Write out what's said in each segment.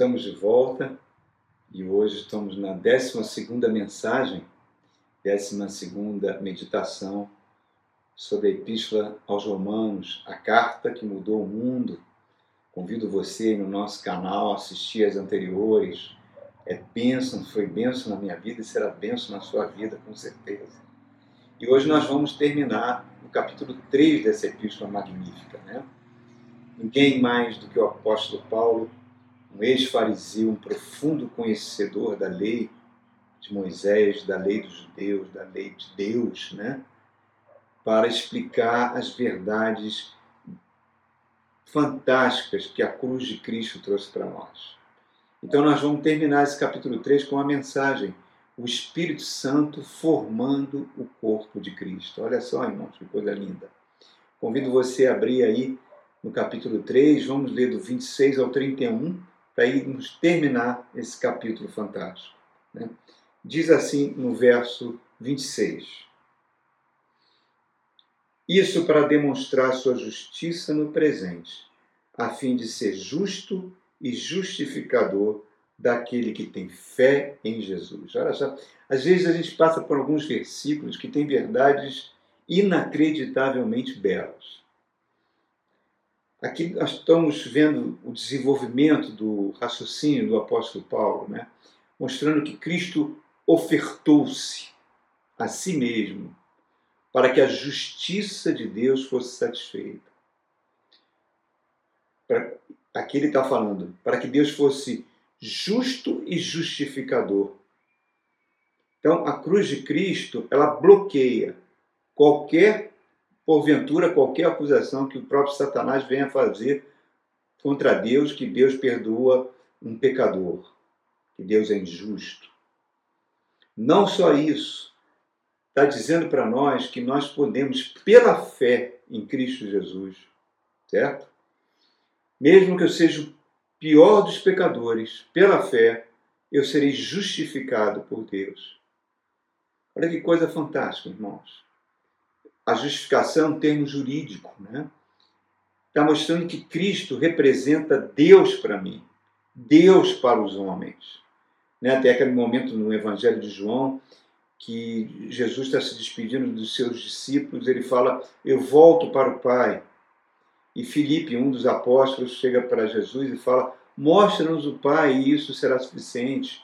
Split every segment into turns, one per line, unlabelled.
Estamos de volta e hoje estamos na 12 mensagem, 12 meditação sobre a Epístola aos Romanos, a carta que mudou o mundo. Convido você no nosso canal a assistir as anteriores. É bênção, foi bênção na minha vida e será bênção na sua vida, com certeza. E hoje nós vamos terminar no capítulo 3 dessa epístola magnífica. Né? Ninguém mais do que o apóstolo Paulo um ex-fariseu, um profundo conhecedor da lei de Moisés, da lei dos judeus, da lei de Deus, né? para explicar as verdades fantásticas que a cruz de Cristo trouxe para nós. Então, nós vamos terminar esse capítulo 3 com a mensagem: o Espírito Santo formando o corpo de Cristo. Olha só, irmãos, que coisa linda. Convido você a abrir aí no capítulo 3, vamos ler do 26 ao 31 para irmos terminar esse capítulo fantástico. Né? Diz assim no verso 26. Isso para demonstrar sua justiça no presente, a fim de ser justo e justificador daquele que tem fé em Jesus. Olha só, às vezes a gente passa por alguns versículos que têm verdades inacreditavelmente belas. Aqui nós estamos vendo o desenvolvimento do raciocínio do apóstolo Paulo, né? mostrando que Cristo ofertou-se a si mesmo para que a justiça de Deus fosse satisfeita. Aqui ele está falando, para que Deus fosse justo e justificador. Então, a cruz de Cristo, ela bloqueia qualquer porventura qualquer acusação que o próprio Satanás venha fazer contra Deus, que Deus perdoa um pecador, que Deus é injusto. Não só isso, está dizendo para nós que nós podemos, pela fé em Cristo Jesus, certo? Mesmo que eu seja o pior dos pecadores, pela fé, eu serei justificado por Deus. Olha que coisa fantástica, irmãos a justificação é um termo jurídico, né? Está mostrando que Cristo representa Deus para mim, Deus para os homens. Né? Até aquele momento no Evangelho de João, que Jesus está se despedindo dos seus discípulos, ele fala: Eu volto para o Pai. E Filipe, um dos apóstolos, chega para Jesus e fala: Mostra-nos o Pai e isso será suficiente.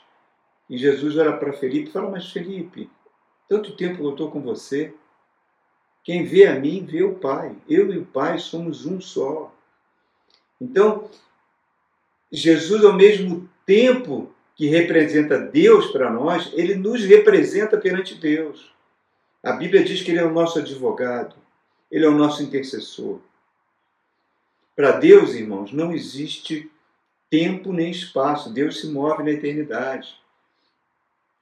E Jesus olha para Felipe e fala: Mas Felipe, tanto tempo eu estou com você, quem vê a mim, vê o Pai. Eu e o Pai somos um só. Então, Jesus, ao mesmo tempo que representa Deus para nós, ele nos representa perante Deus. A Bíblia diz que ele é o nosso advogado, ele é o nosso intercessor. Para Deus, irmãos, não existe tempo nem espaço, Deus se move na eternidade.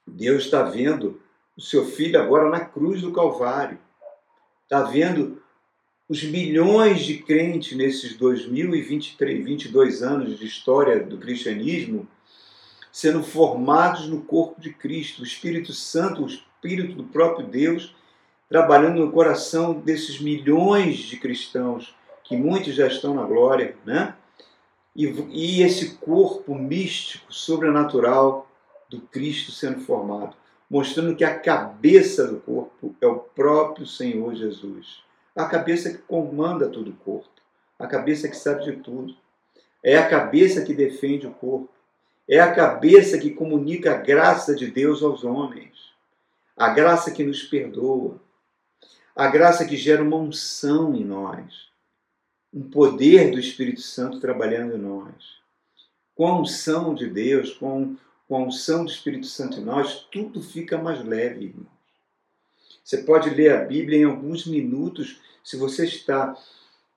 Deus está vendo o seu filho agora na cruz do Calvário está vendo os milhões de crentes nesses 2023, 22 anos de história do cristianismo sendo formados no corpo de Cristo, o Espírito Santo, o Espírito do próprio Deus, trabalhando no coração desses milhões de cristãos, que muitos já estão na glória, né? E, e esse corpo místico, sobrenatural do Cristo sendo formado mostrando que a cabeça do corpo é o próprio Senhor Jesus. A cabeça que comanda todo o corpo, a cabeça que sabe de tudo. É a cabeça que defende o corpo. É a cabeça que comunica a graça de Deus aos homens. A graça que nos perdoa. A graça que gera uma unção em nós. Um poder do Espírito Santo trabalhando em nós. Com a unção de Deus, com com a unção do Espírito Santo em nós, tudo fica mais leve. Você pode ler a Bíblia em alguns minutos, se você está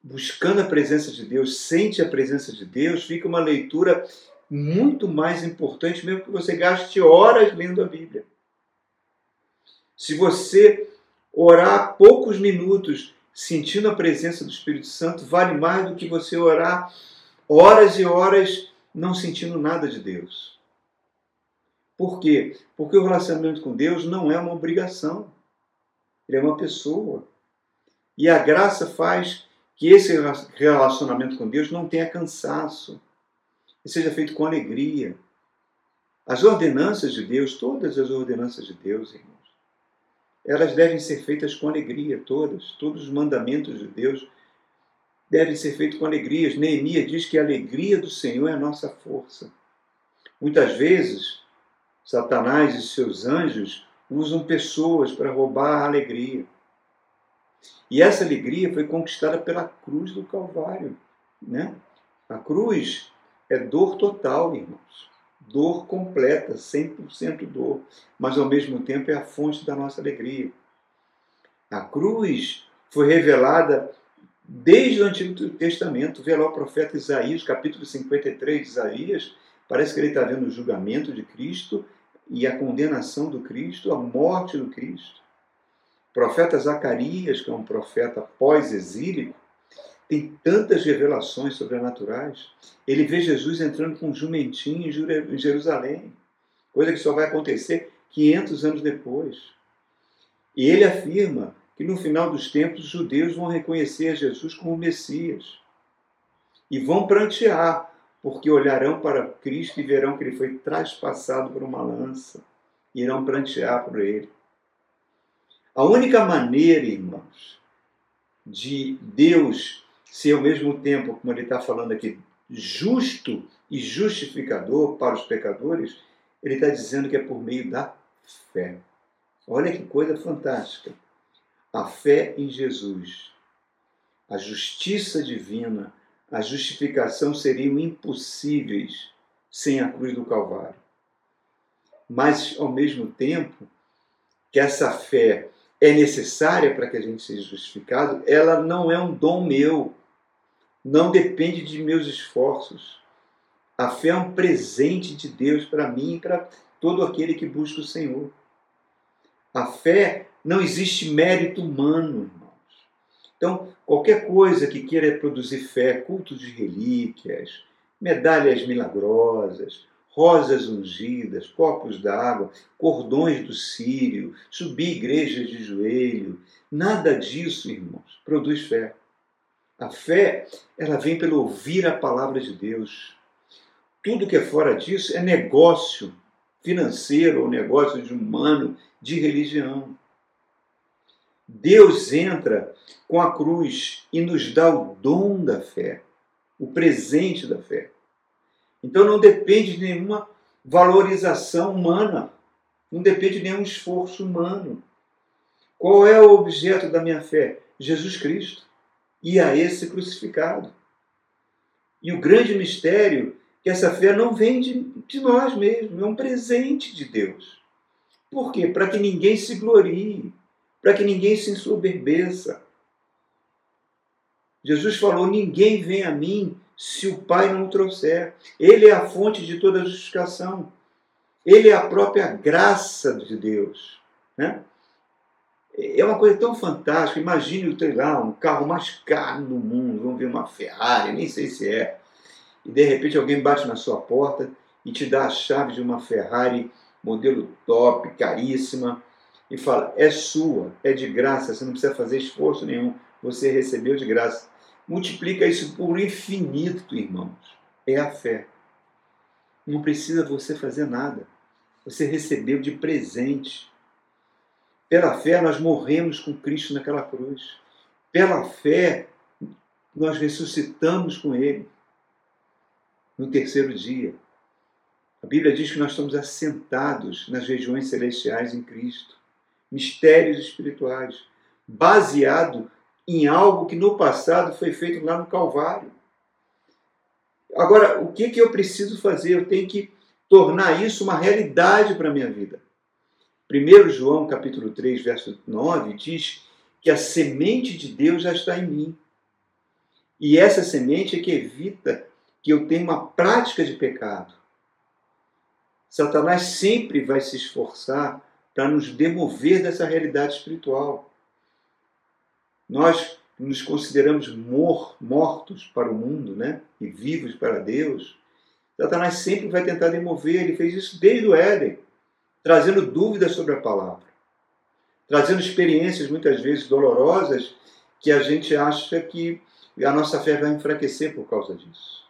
buscando a presença de Deus, sente a presença de Deus, fica uma leitura muito mais importante, mesmo que você gaste horas lendo a Bíblia. Se você orar poucos minutos sentindo a presença do Espírito Santo, vale mais do que você orar horas e horas não sentindo nada de Deus. Por quê? Porque o relacionamento com Deus não é uma obrigação. Ele é uma pessoa. E a graça faz que esse relacionamento com Deus não tenha cansaço. que seja feito com alegria. As ordenanças de Deus, todas as ordenanças de Deus, irmãos, elas devem ser feitas com alegria, todas. Todos os mandamentos de Deus devem ser feitos com alegria. Neemias diz que a alegria do Senhor é a nossa força. Muitas vezes, Satanás e seus anjos usam pessoas para roubar a alegria. E essa alegria foi conquistada pela cruz do Calvário. Né? A cruz é dor total, irmãos. Dor completa, 100% dor. Mas ao mesmo tempo é a fonte da nossa alegria. A cruz foi revelada desde o Antigo Testamento. Vê lá o profeta Isaías, capítulo 53 de Isaías. Parece que ele está vendo o julgamento de Cristo e a condenação do Cristo, a morte do Cristo. O profeta Zacarias, que é um profeta pós-exílico, tem tantas revelações sobrenaturais. Ele vê Jesus entrando com um jumentinho em Jerusalém, coisa que só vai acontecer 500 anos depois. E ele afirma que no final dos tempos os judeus vão reconhecer a Jesus como Messias e vão prantear, porque olharão para Cristo e verão que ele foi traspassado por uma lança e irão prantear por ele. A única maneira, irmãos, de Deus ser ao mesmo tempo, como ele está falando aqui, justo e justificador para os pecadores, ele está dizendo que é por meio da fé. Olha que coisa fantástica. A fé em Jesus, a justiça divina, a justificação seriam impossíveis sem a cruz do Calvário. Mas, ao mesmo tempo, que essa fé é necessária para que a gente seja justificado, ela não é um dom meu, não depende de meus esforços. A fé é um presente de Deus para mim e para todo aquele que busca o Senhor. A fé não existe mérito humano. Então, qualquer coisa que queira produzir fé, cultos de relíquias, medalhas milagrosas, rosas ungidas, copos d'água, cordões do sírio, subir igrejas de joelho, nada disso, irmãos, produz fé. A fé, ela vem pelo ouvir a palavra de Deus. Tudo que é fora disso é negócio financeiro ou negócio de humano, de religião. Deus entra com a cruz e nos dá o dom da fé, o presente da fé. Então não depende de nenhuma valorização humana, não depende de nenhum esforço humano. Qual é o objeto da minha fé? Jesus Cristo e a esse crucificado. E o grande mistério é que essa fé não vem de, de nós mesmos, é um presente de Deus. Por quê? Para que ninguém se glorie, para que ninguém se ensoberbeça. Jesus falou: Ninguém vem a mim se o Pai não o trouxer. Ele é a fonte de toda justificação. Ele é a própria graça de Deus. Né? É uma coisa tão fantástica. Imagine, sei lá, um carro mais caro do mundo, vamos ver uma Ferrari, nem sei se é. E de repente alguém bate na sua porta e te dá a chave de uma Ferrari modelo top, caríssima, e fala: é sua, é de graça, você não precisa fazer esforço nenhum, você recebeu de graça. Multiplica isso por infinito, irmãos. É a fé. Não precisa você fazer nada. Você recebeu de presente. Pela fé, nós morremos com Cristo naquela cruz. Pela fé, nós ressuscitamos com Ele no terceiro dia. A Bíblia diz que nós estamos assentados nas regiões celestiais em Cristo. Mistérios espirituais, baseado em algo que no passado foi feito lá no Calvário. Agora, o que, que eu preciso fazer? Eu tenho que tornar isso uma realidade para a minha vida. 1 João capítulo 3, verso 9, diz que a semente de Deus já está em mim. E essa semente é que evita que eu tenha uma prática de pecado. Satanás sempre vai se esforçar para nos demover dessa realidade espiritual. Nós nos consideramos mor mortos para o mundo né? e vivos para Deus. Satanás sempre vai tentar demover, ele fez isso desde o Éden trazendo dúvidas sobre a palavra, trazendo experiências muitas vezes dolorosas que a gente acha que a nossa fé vai enfraquecer por causa disso.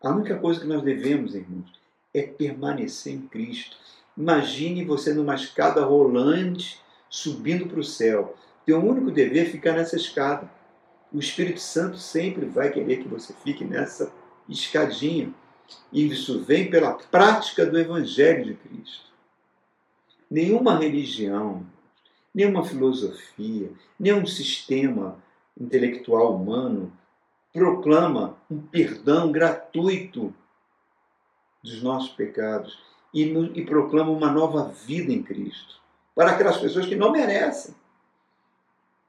A única coisa que nós devemos, irmãos, é permanecer em Cristo. Imagine você numa escada rolante subindo para o céu. Teu único dever é ficar nessa escada. O Espírito Santo sempre vai querer que você fique nessa escadinha. E isso vem pela prática do Evangelho de Cristo. Nenhuma religião, nenhuma filosofia, nenhum sistema intelectual humano proclama um perdão gratuito dos nossos pecados e, e proclama uma nova vida em Cristo para aquelas pessoas que não merecem.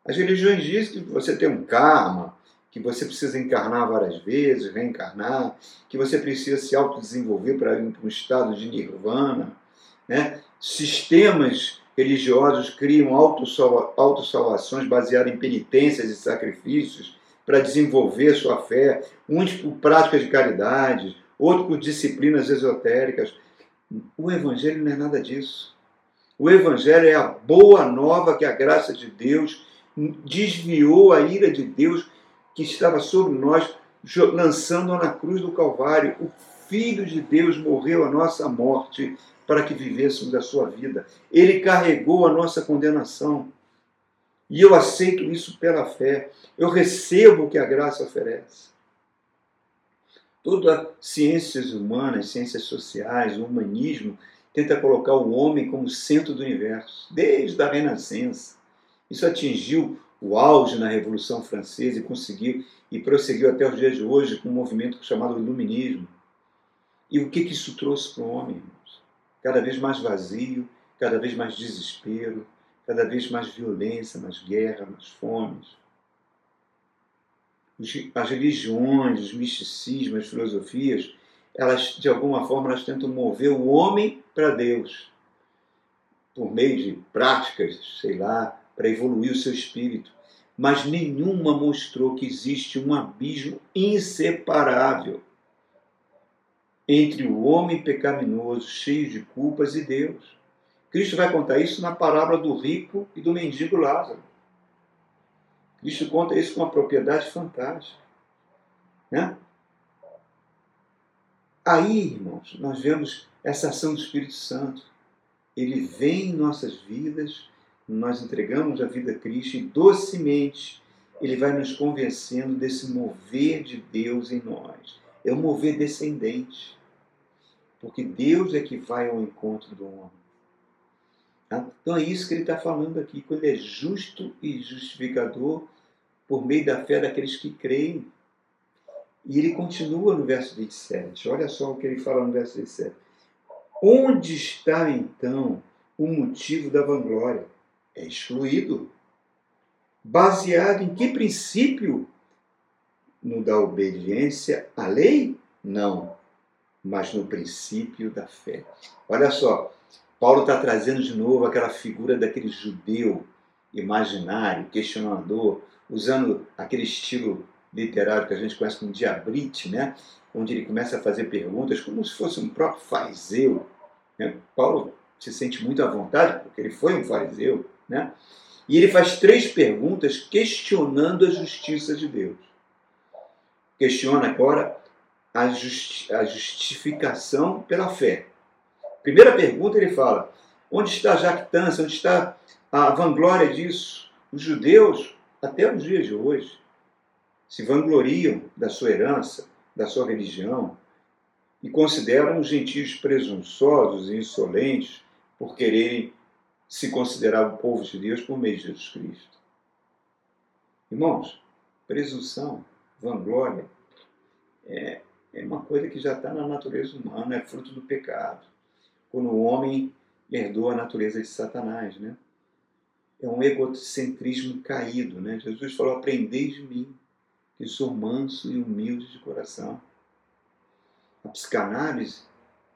As religiões dizem que você tem um karma, que você precisa encarnar várias vezes, reencarnar, que você precisa se autodesenvolver para ir para um estado de nirvana. Né? Sistemas religiosos criam autossalvações baseadas em penitências e sacrifícios para desenvolver sua fé, uns por práticas de caridade, outros por disciplinas esotéricas. O Evangelho não é nada disso. O Evangelho é a boa nova que a graça de Deus desviou a ira de Deus que estava sobre nós, lançando-a na cruz do Calvário. O Filho de Deus morreu a nossa morte para que vivêssemos a sua vida. Ele carregou a nossa condenação. E eu aceito isso pela fé. Eu recebo o que a graça oferece. Todas as ciências humanas, ciências sociais, o humanismo, tenta colocar o homem como centro do universo, desde a Renascença. Isso atingiu o auge na Revolução Francesa e conseguiu e prosseguiu até os dias de hoje com um movimento chamado Iluminismo. E o que, que isso trouxe para o homem, irmãos? Cada vez mais vazio, cada vez mais desespero, cada vez mais violência, mais guerra, mais fomes. As religiões, os misticismos, as filosofias, elas de alguma forma elas tentam mover o homem para Deus por meio de práticas, sei lá, para evoluir o seu espírito. Mas nenhuma mostrou que existe um abismo inseparável entre o homem pecaminoso, cheio de culpas, e Deus. Cristo vai contar isso na parábola do rico e do mendigo Lázaro. Cristo conta isso com uma propriedade fantástica. Né? Aí, irmãos, nós vemos essa ação do Espírito Santo. Ele vem em nossas vidas, nós entregamos a vida a Cristo e docemente ele vai nos convencendo desse mover de Deus em nós. É um mover descendente. Porque Deus é que vai ao encontro do homem. Tá? Então é isso que ele está falando aqui, quando ele é justo e justificador por meio da fé daqueles que creem. E ele continua no verso 27. Olha só o que ele fala no verso 27. Onde está então o motivo da vanglória? É excluído. Baseado em que princípio? No da obediência à lei? Não, mas no princípio da fé. Olha só, Paulo está trazendo de novo aquela figura daquele judeu imaginário, questionador, usando aquele estilo literário que a gente conhece como diabrite, né? onde ele começa a fazer perguntas como se fosse um próprio fariseu. Né? Paulo se sente muito à vontade, porque ele foi um fariseu, né? e ele faz três perguntas questionando a justiça de Deus. Questiona agora a, justi a justificação pela fé. Primeira pergunta, ele fala: onde está a jactância, onde está a vanglória disso? Os judeus, até os dias de hoje, se vangloriam da sua herança, da sua religião, e consideram os gentios presunçosos e insolentes por quererem se considerar o povo de Deus por meio de Jesus Cristo. Irmãos, presunção, vanglória, é, é uma coisa que já está na natureza humana, é fruto do pecado quando o homem herdou a natureza de Satanás, né? É um egocentrismo caído, né? Jesus falou: "Aprendei de mim, que sou manso e humilde de coração". A psicanálise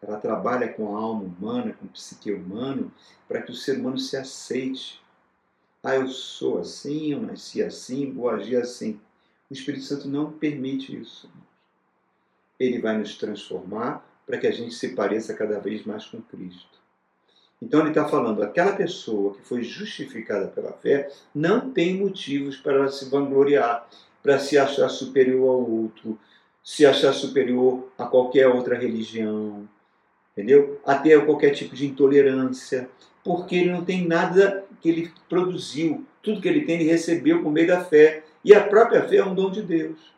ela trabalha com a alma humana, com o psique humano, para que o ser humano se aceite. Ah, eu sou assim, eu nasci assim, vou agir assim. O Espírito Santo não permite isso. Ele vai nos transformar para que a gente se pareça cada vez mais com Cristo. Então ele está falando, aquela pessoa que foi justificada pela fé não tem motivos para se vangloriar, para se achar superior ao outro, se achar superior a qualquer outra religião, entendeu? Até a qualquer tipo de intolerância, porque ele não tem nada que ele produziu, tudo que ele tem ele recebeu por meio da fé, e a própria fé é um dom de Deus.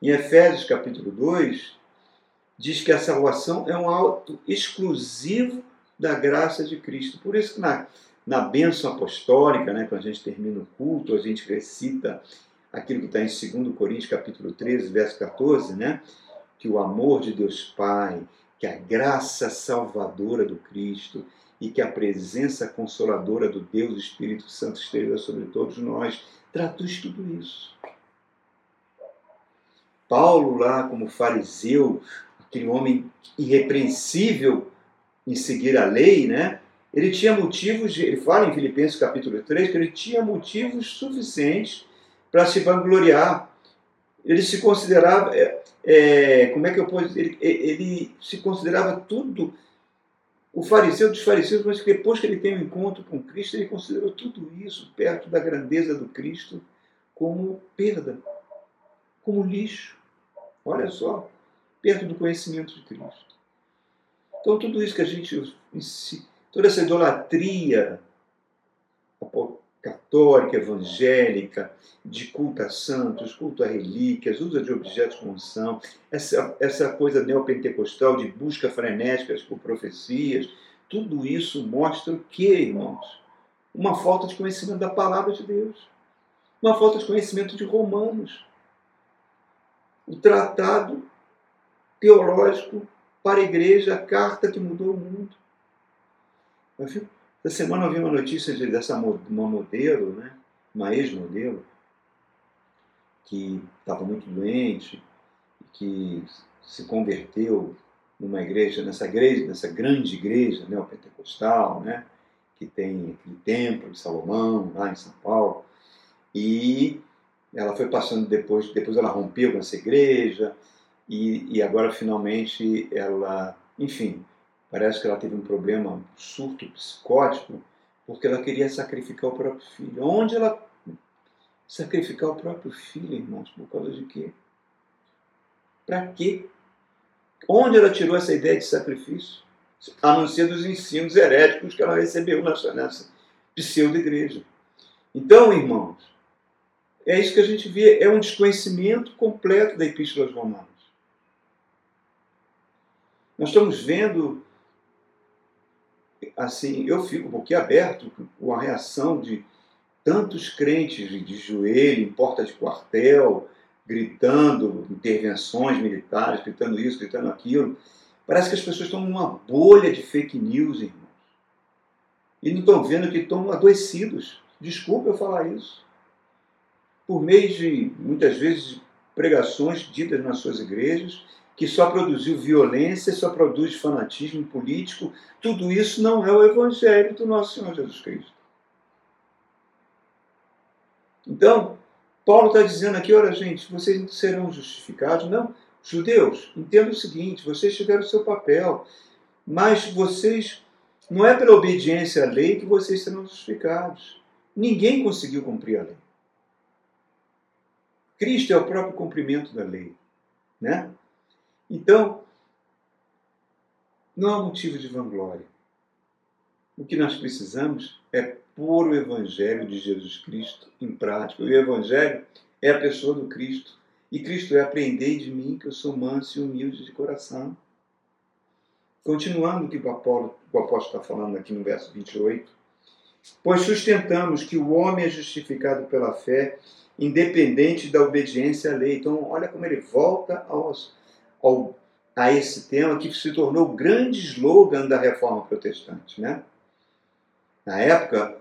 Em Efésios capítulo 2, diz que a salvação é um alto exclusivo da graça de Cristo. Por isso que na, na bênção apostólica, né, quando a gente termina o culto, a gente recita aquilo que está em 2 Coríntios capítulo 13, verso 14, né, que o amor de Deus Pai, que a graça salvadora do Cristo e que a presença consoladora do Deus Espírito Santo esteja sobre todos nós, traduz tudo isso. Paulo, lá como fariseu, aquele homem irrepreensível em seguir a lei, né? Ele tinha motivos, ele fala em Filipenses capítulo 3 que ele tinha motivos suficientes para se vangloriar. Ele se considerava, é, é, como é que eu posso ele, ele se considerava tudo, o fariseu dos fariseus, mas depois que ele tem um encontro com Cristo, ele considerou tudo isso perto da grandeza do Cristo como perda, como lixo. Olha só, perto do conhecimento de Cristo. Então, tudo isso que a gente. toda essa idolatria católica, evangélica, de culto a santos, culto a relíquias, uso de objetos com unção, essa, essa coisa neopentecostal de busca frenética por profecias, tudo isso mostra o que, irmãos? Uma falta de conhecimento da palavra de Deus, uma falta de conhecimento de Romanos. O tratado teológico para a igreja, a carta que mudou o mundo. Essa semana eu vi uma notícia de, dessa uma modelo, né? uma ex-modelo, que estava muito doente, que se converteu numa igreja, nessa igreja, nessa grande igreja neopentecostal, né? que tem aquele templo de Salomão, lá em São Paulo, e ela foi passando depois, depois ela rompeu com essa igreja, e, e agora finalmente ela, enfim, parece que ela teve um problema, um surto psicótico, porque ela queria sacrificar o próprio filho. Onde ela sacrificar o próprio filho, irmãos? Por causa de quê? Para quê? Onde ela tirou essa ideia de sacrifício? A não ser dos ensinos heréticos que ela recebeu nessa, nessa pseudo-igreja. Então, irmãos, é isso que a gente vê, é um desconhecimento completo da Epístola Romanos. Nós estamos vendo, assim, eu fico boquiaberto com a reação de tantos crentes de joelho, em porta de quartel, gritando intervenções militares, gritando isso, gritando aquilo. Parece que as pessoas estão numa bolha de fake news, irmãos. E não estão vendo que estão adoecidos. Desculpa eu falar isso. Por meio de, muitas vezes, pregações ditas nas suas igrejas, que só produziu violência, só produz fanatismo político, tudo isso não é o Evangelho do nosso Senhor Jesus Cristo. Então, Paulo está dizendo aqui: olha, gente, vocês serão justificados. Não, judeus, entenda o seguinte: vocês tiveram o seu papel, mas vocês, não é pela obediência à lei que vocês serão justificados. Ninguém conseguiu cumprir a lei. Cristo é o próprio cumprimento da lei. Né? Então, não há motivo de vanglória. O que nós precisamos é pôr o Evangelho de Jesus Cristo em prática. O Evangelho é a pessoa do Cristo. E Cristo é aprender de mim que eu sou manso e humilde de coração. Continuando o que o apóstolo, o apóstolo está falando aqui no verso 28. Pois sustentamos que o homem é justificado pela fé, independente da obediência à lei. Então, olha como ele volta aos, ao, a esse tema que se tornou o grande slogan da reforma protestante. Né? Na época,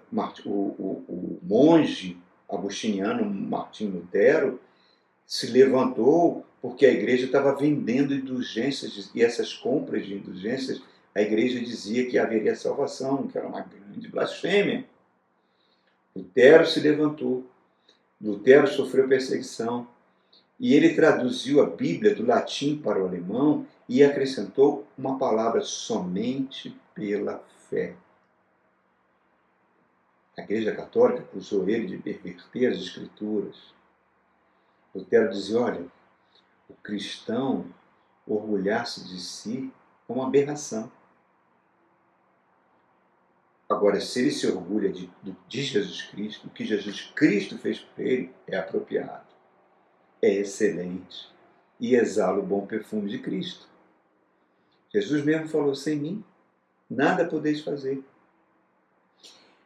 o, o, o monge agostiniano Martim Lutero se levantou porque a igreja estava vendendo indulgências e essas compras de indulgências, a igreja dizia que haveria salvação, que era uma grande blasfêmia. Lutero se levantou. Lutero sofreu perseguição. E ele traduziu a Bíblia do latim para o alemão e acrescentou uma palavra somente pela fé. A Igreja Católica acusou ele de perverter as Escrituras. Lutero dizia: olha, o cristão orgulhar-se de si é uma aberração. Agora, se ele se orgulha de, de Jesus Cristo, o que Jesus Cristo fez por ele é apropriado, é excelente e exala o bom perfume de Cristo. Jesus mesmo falou: sem mim, nada podeis fazer.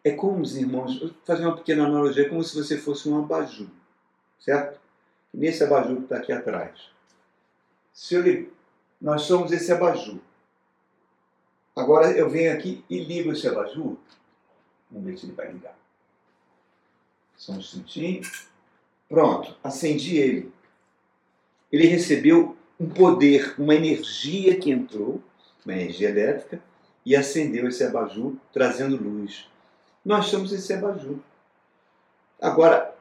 É como, os irmãos, vou fazer uma pequena analogia, é como se você fosse um abajur, certo? Nesse abajur que está aqui atrás. Se eu, nós somos esse abajur. Agora eu venho aqui e ligo esse abajur. Vamos ver se ele vai ligar. Só um instantinho. Pronto, acendi ele. Ele recebeu um poder, uma energia que entrou, uma energia elétrica, e acendeu esse abajur, trazendo luz. Nós somos esse abajur. Agora,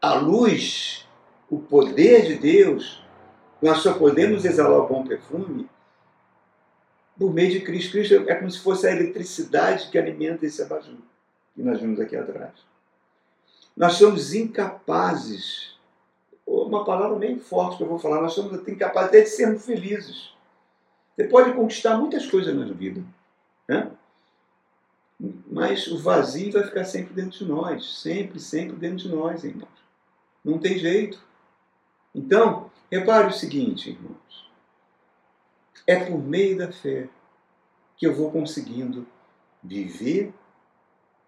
a luz, o poder de Deus, nós só podemos exalar o bom perfume por meio de Cristo. Cristo é como se fosse a eletricidade que alimenta esse abajur que nós vimos aqui atrás. Nós somos incapazes, uma palavra bem forte que eu vou falar, nós somos incapazes até de sermos felizes. Você pode conquistar muitas coisas na vida, né? mas o vazio vai ficar sempre dentro de nós, sempre, sempre dentro de nós, irmãos. Não tem jeito. Então, repare o seguinte, irmãos. É por meio da fé que eu vou conseguindo viver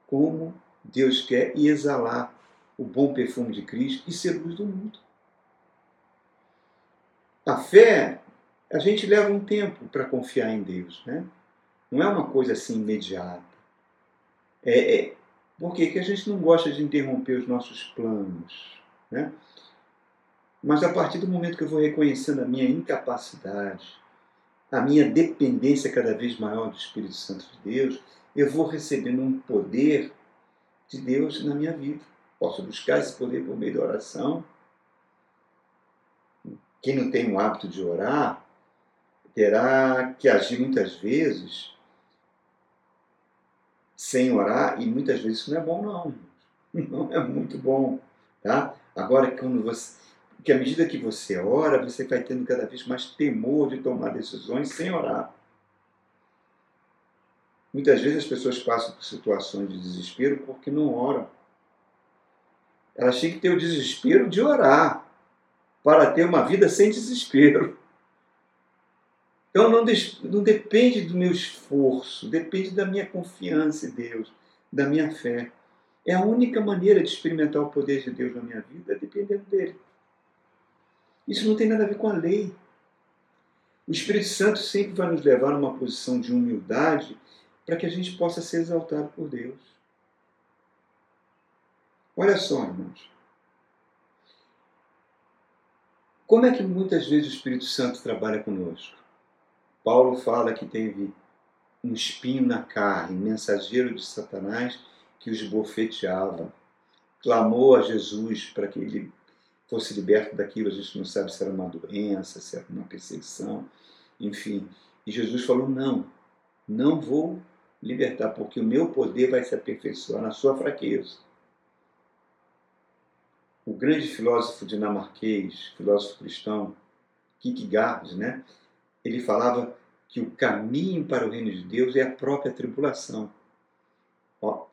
como Deus quer e exalar o bom perfume de Cristo e ser luz do mundo. A fé, a gente leva um tempo para confiar em Deus, né? Não é uma coisa assim imediata. É, é, por que a gente não gosta de interromper os nossos planos, né? Mas a partir do momento que eu vou reconhecendo a minha incapacidade, a minha dependência cada vez maior do Espírito Santo de Deus, eu vou recebendo um poder de Deus na minha vida. Posso buscar esse poder por meio da oração. Quem não tem o hábito de orar terá que agir muitas vezes sem orar, e muitas vezes isso não é bom, não. Não é muito bom. Tá? Agora, quando você porque à medida que você ora, você vai tendo cada vez mais temor de tomar decisões sem orar. Muitas vezes as pessoas passam por situações de desespero porque não oram. Elas têm que ter o desespero de orar para ter uma vida sem desespero. Então não, não depende do meu esforço, depende da minha confiança em Deus, da minha fé. É a única maneira de experimentar o poder de Deus na minha vida, é dependendo dele. Isso não tem nada a ver com a lei. O Espírito Santo sempre vai nos levar a uma posição de humildade para que a gente possa ser exaltado por Deus. Olha só, irmãos. Como é que muitas vezes o Espírito Santo trabalha conosco? Paulo fala que teve um espinho na carne, mensageiro de Satanás que os bofeteava. Clamou a Jesus para que ele fosse liberto daquilo, a gente não sabe se era uma doença, se era uma perseguição, enfim. E Jesus falou: não, não vou libertar, porque o meu poder vai se aperfeiçoar na sua fraqueza. O grande filósofo dinamarquês, filósofo cristão, Kierkegaard, né? ele falava que o caminho para o reino de Deus é a própria tribulação.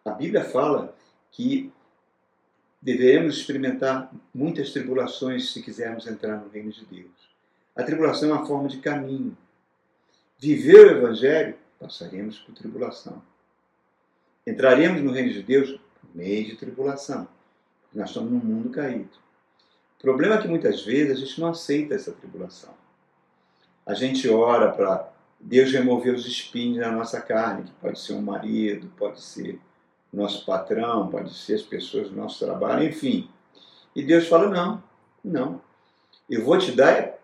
a Bíblia fala que Devemos experimentar muitas tribulações se quisermos entrar no reino de Deus. A tribulação é uma forma de caminho. Viver o Evangelho, passaremos por tribulação. Entraremos no reino de Deus por meio de tribulação. Nós estamos num mundo caído. O problema é que muitas vezes a gente não aceita essa tribulação. A gente ora para Deus remover os espinhos da nossa carne, que pode ser um marido, pode ser nosso patrão, pode ser as pessoas do nosso trabalho, enfim. E Deus fala: não, não. Eu vou te dar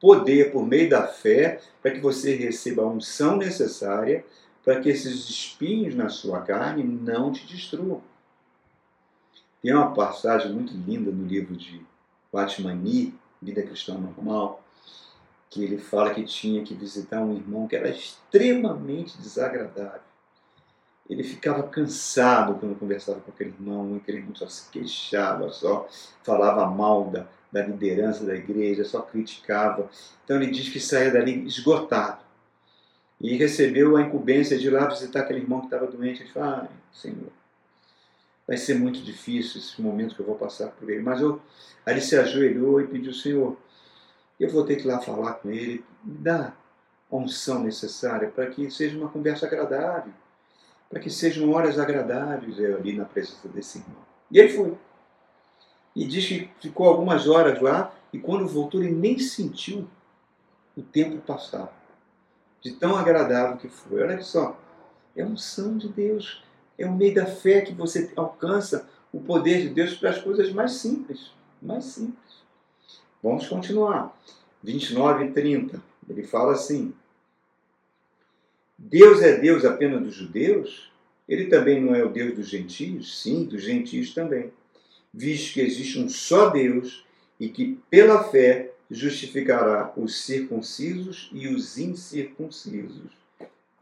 poder por meio da fé para que você receba a unção necessária para que esses espinhos na sua carne não te destruam. Tem uma passagem muito linda no livro de Batmani, Vida Cristã Normal, que ele fala que tinha que visitar um irmão que era extremamente desagradável ele ficava cansado quando conversava com aquele irmão, aquele irmão só se queixava, só falava mal da, da liderança da igreja, só criticava. Então ele diz que saía dali esgotado. E recebeu a incumbência de ir lá visitar aquele irmão que estava doente. Ele falou, ah, Senhor, vai ser muito difícil esse momento que eu vou passar por ele. Mas eu, aí ele se ajoelhou e pediu, Senhor, eu vou ter que ir lá falar com ele, me dá a unção necessária para que seja uma conversa agradável, para que sejam horas agradáveis eu ali na presença desse irmão. E ele foi. E diz que ficou algumas horas lá e quando voltou ele nem sentiu o tempo passar. De tão agradável que foi. Olha só, é unção de Deus. É o meio da fé que você alcança o poder de Deus para as coisas mais simples. Mais simples. Vamos continuar. 29 e 30. Ele fala assim: Deus é Deus apenas dos judeus? Ele também não é o Deus dos gentios? Sim, dos gentios também. Visto que existe um só Deus e que pela fé justificará os circuncisos e os incircuncisos.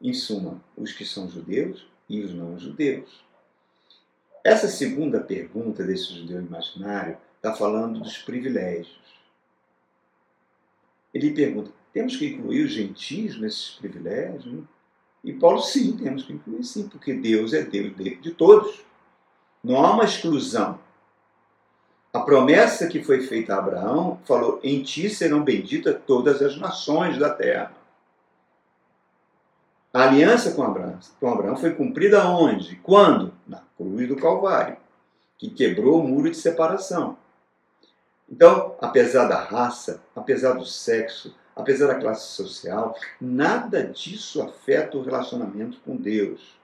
Em suma, os que são judeus e os não judeus. Essa segunda pergunta desse judeu imaginário está falando dos privilégios. Ele pergunta: temos que incluir os gentios nesses privilégios? E Paulo, sim, temos que incluir sim, porque Deus é Deus de todos. Não há uma exclusão. A promessa que foi feita a Abraão falou: em ti serão benditas todas as nações da terra. A aliança com Abraão, com Abraão foi cumprida onde? Quando? Na cruz do Calvário, que quebrou o muro de separação. Então, apesar da raça, apesar do sexo, apesar da classe social, nada disso afeta o relacionamento com Deus.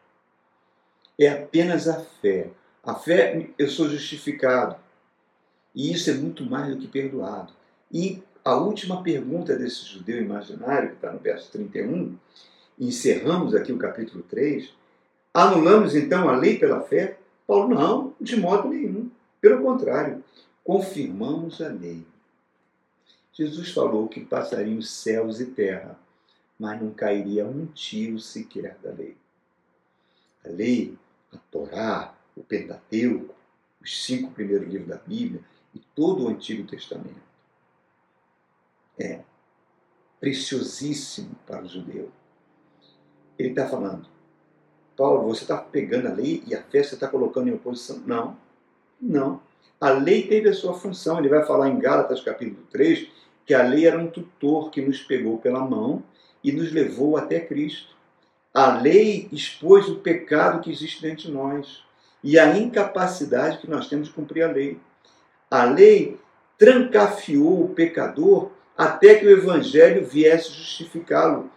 É apenas a fé. A fé, eu sou justificado. E isso é muito mais do que perdoado. E a última pergunta desse judeu imaginário, que está no verso 31, encerramos aqui o capítulo 3. Anulamos então a lei pela fé? Paulo, não, de modo nenhum. Pelo contrário, confirmamos a lei. Jesus falou que passariam céus e terra, mas não cairia um tiro sequer da lei. A lei, a Torá, o Pentateuco, os cinco primeiros livros da Bíblia e todo o Antigo Testamento é preciosíssimo para o judeu. Ele está falando, Paulo, você está pegando a lei e a fé você está colocando em oposição? Não, não. A lei teve a sua função. Ele vai falar em Gálatas capítulo 3 que a lei era um tutor que nos pegou pela mão e nos levou até Cristo. A lei expôs o pecado que existe dentro de nós e a incapacidade que nós temos de cumprir a lei. A lei trancafiou o pecador até que o evangelho viesse justificá-lo.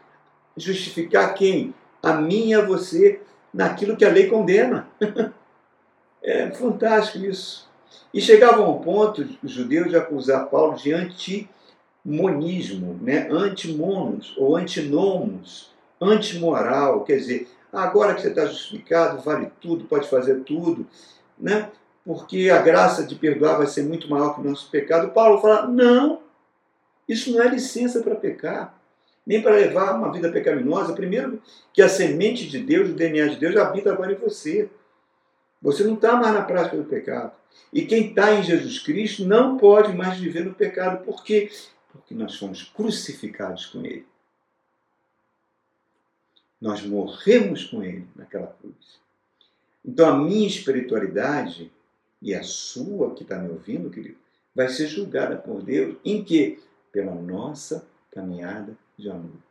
Justificar quem? A mim e a você naquilo que a lei condena. é fantástico isso. E chegavam ao ponto, os judeus, de acusar Paulo de antimonismo, né? antimonos ou antinomos, antimoral, quer dizer, agora que você está justificado, vale tudo, pode fazer tudo, né? porque a graça de perdoar vai ser muito maior que o nosso pecado. Paulo fala: não, isso não é licença para pecar, nem para levar uma vida pecaminosa. Primeiro, que a semente de Deus, o DNA de Deus, habita agora em você. Você não está mais na prática do pecado. E quem está em Jesus Cristo não pode mais viver no pecado. Por quê? Porque nós fomos crucificados com Ele. Nós morremos com Ele naquela cruz. Então a minha espiritualidade e a sua, que está me ouvindo, querido, vai ser julgada por Deus em que? Pela nossa caminhada de amor.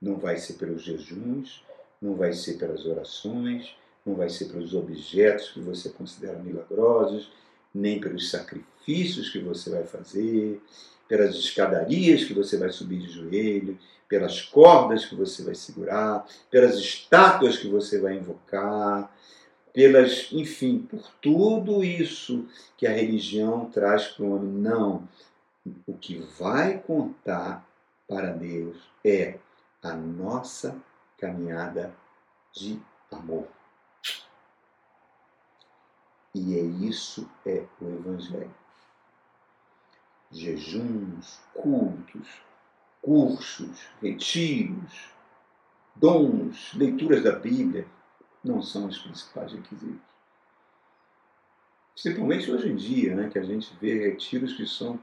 Não vai ser pelos jejuns, não vai ser pelas orações, não vai ser pelos objetos que você considera milagrosos, nem pelos sacrifícios que você vai fazer, pelas escadarias que você vai subir de joelho, pelas cordas que você vai segurar, pelas estátuas que você vai invocar, pelas, enfim, por tudo isso que a religião traz para o homem. Não. O que vai contar para Deus é a nossa caminhada de amor. E é isso é o Evangelho. Jejuns, cultos, cursos, retiros, dons, leituras da Bíblia, não são os principais requisitos. Principalmente hoje em dia, né, que a gente vê retiros que são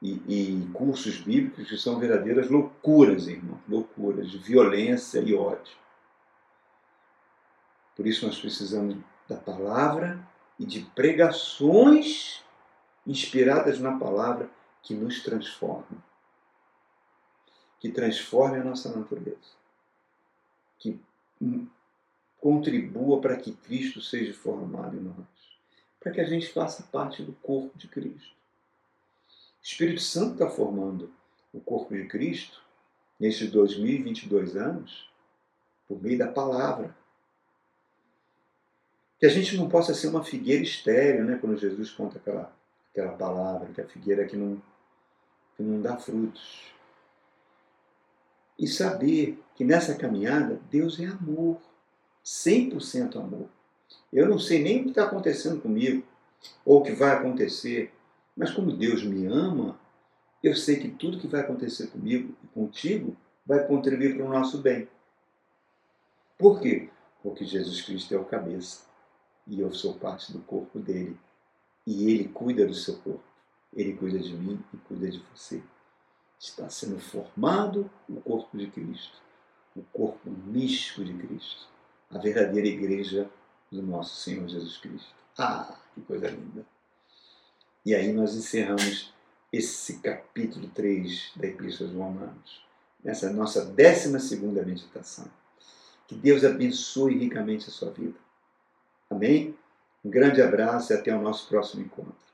e, e, cursos bíblicos que são verdadeiras loucuras, irmão, loucuras de violência e ódio. Por isso nós precisamos da palavra e de pregações inspiradas na palavra que nos transformam, que transformem a nossa natureza, que contribua para que Cristo seja formado em nós, para que a gente faça parte do corpo de Cristo. Espírito Santo está formando o corpo de Cristo nesses 2022 anos por meio da palavra. Que a gente não possa ser uma figueira estéreo, né? quando Jesus conta aquela, aquela palavra, que a figueira que não, que não dá frutos. E saber que nessa caminhada Deus é amor, 100% amor. Eu não sei nem o que está acontecendo comigo, ou o que vai acontecer, mas como Deus me ama, eu sei que tudo que vai acontecer comigo e contigo vai contribuir para o nosso bem. Por quê? Porque Jesus Cristo é o cabeça e eu sou parte do corpo dele. E ele cuida do seu corpo. Ele cuida de mim e cuida de você. Está sendo formado o corpo de Cristo, o corpo místico de Cristo, a verdadeira igreja do nosso Senhor Jesus Cristo. Ah, que coisa linda! E aí nós encerramos esse capítulo 3 da Epístola dos Romanos, nessa nossa 12 meditação. Que Deus abençoe ricamente a sua vida. Amém? Um grande abraço e até o nosso próximo encontro.